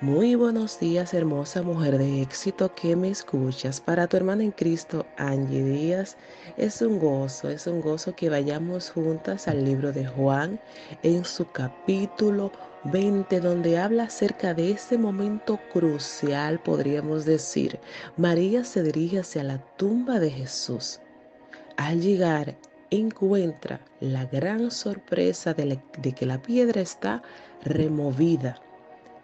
Muy buenos días, hermosa mujer de éxito que me escuchas. Para tu hermana en Cristo, Angie Díaz, es un gozo, es un gozo que vayamos juntas al libro de Juan en su capítulo 20, donde habla acerca de ese momento crucial, podríamos decir. María se dirige hacia la tumba de Jesús. Al llegar, encuentra la gran sorpresa de, de que la piedra está removida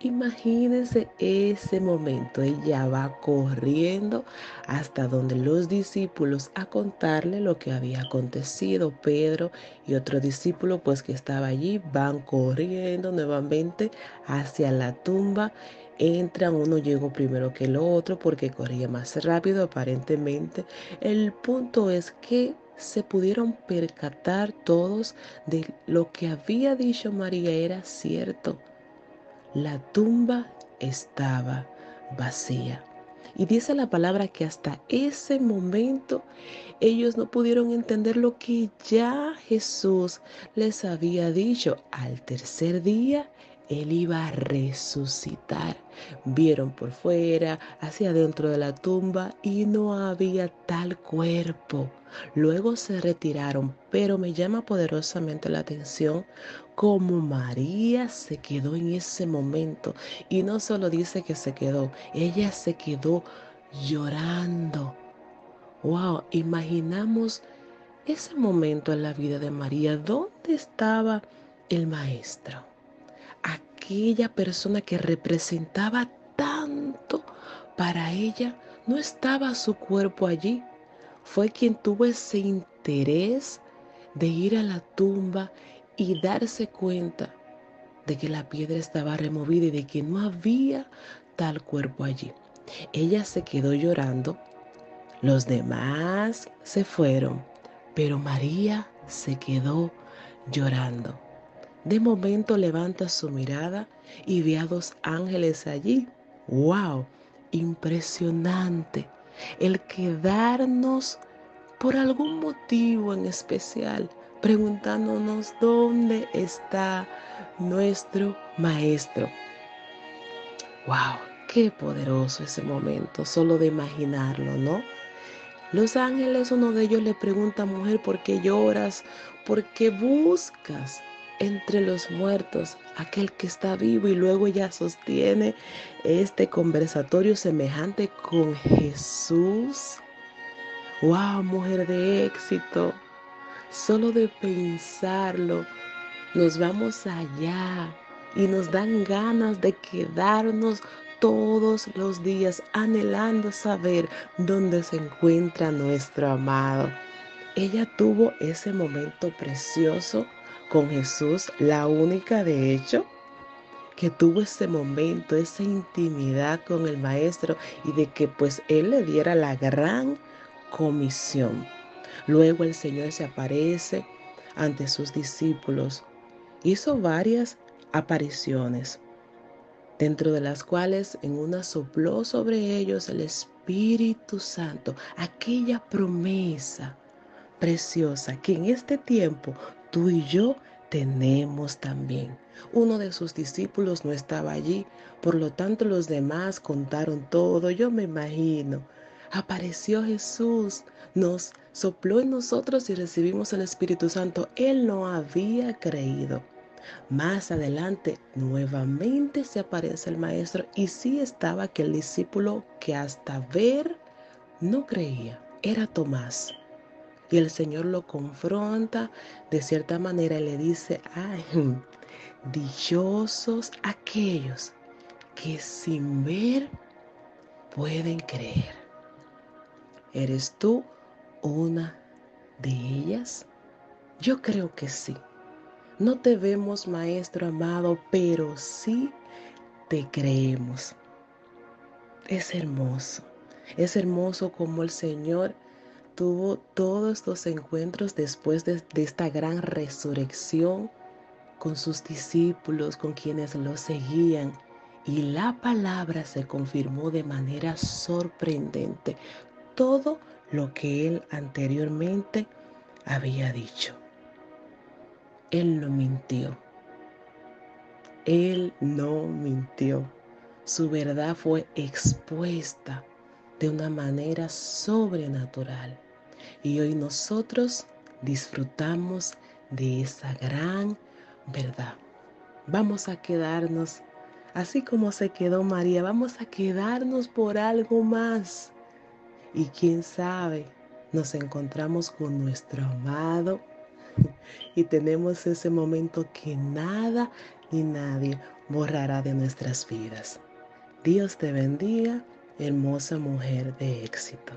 Imagínense ese momento. Ella va corriendo hasta donde los discípulos a contarle lo que había acontecido. Pedro y otro discípulo pues que estaba allí van corriendo nuevamente hacia la tumba. Entran, uno llegó primero que el otro porque corría más rápido aparentemente. El punto es que se pudieron percatar todos de lo que había dicho María era cierto la tumba estaba vacía. Y dice la palabra que hasta ese momento ellos no pudieron entender lo que ya Jesús les había dicho. Al tercer día él iba a resucitar. Vieron por fuera, hacia dentro de la tumba y no había tal cuerpo. Luego se retiraron, pero me llama poderosamente la atención cómo María se quedó en ese momento. Y no solo dice que se quedó, ella se quedó llorando. Wow, imaginamos ese momento en la vida de María. ¿Dónde estaba el maestro? Aquella persona que representaba tanto para ella, no estaba su cuerpo allí. Fue quien tuvo ese interés de ir a la tumba y darse cuenta de que la piedra estaba removida y de que no había tal cuerpo allí. Ella se quedó llorando, los demás se fueron, pero María se quedó llorando. De momento levanta su mirada y ve a dos ángeles allí. ¡Wow! Impresionante. El quedarnos por algún motivo en especial preguntándonos dónde está nuestro maestro. ¡Wow! Qué poderoso ese momento, solo de imaginarlo, ¿no? Los ángeles, uno de ellos le pregunta, mujer, ¿por qué lloras? ¿Por qué buscas? Entre los muertos, aquel que está vivo y luego ella sostiene este conversatorio semejante con Jesús. ¡Wow, mujer de éxito! Solo de pensarlo, nos vamos allá y nos dan ganas de quedarnos todos los días anhelando saber dónde se encuentra nuestro amado. Ella tuvo ese momento precioso con Jesús, la única de hecho que tuvo ese momento, esa intimidad con el maestro y de que pues él le diera la gran comisión. Luego el Señor se aparece ante sus discípulos. Hizo varias apariciones, dentro de las cuales en una sopló sobre ellos el Espíritu Santo, aquella promesa preciosa que en este tiempo tú y yo tenemos también. Uno de sus discípulos no estaba allí, por lo tanto los demás contaron todo, yo me imagino. Apareció Jesús, nos sopló en nosotros y recibimos el Espíritu Santo. Él no había creído. Más adelante, nuevamente se aparece el Maestro y sí estaba aquel discípulo que hasta ver no creía. Era Tomás. Y el Señor lo confronta de cierta manera y le dice, ay, dichosos aquellos que sin ver pueden creer. ¿Eres tú una de ellas? Yo creo que sí. No te vemos, Maestro amado, pero sí te creemos. Es hermoso. Es hermoso como el Señor tuvo todos estos encuentros después de, esta gran resurrección con sus discípulos, con quienes lo seguían. Y la palabra se confirmó de manera sorprendente. Todo lo que él anteriormente había dicho. Él no mintió. Él no mintió. Su verdad fue expuesta de una manera sobrenatural. Y hoy nosotros disfrutamos de esa gran verdad. Vamos a quedarnos, así como se quedó María, vamos a quedarnos por algo más. Y quién sabe, nos encontramos con nuestro amado y tenemos ese momento que nada ni nadie borrará de nuestras vidas. Dios te bendiga, hermosa mujer de éxito.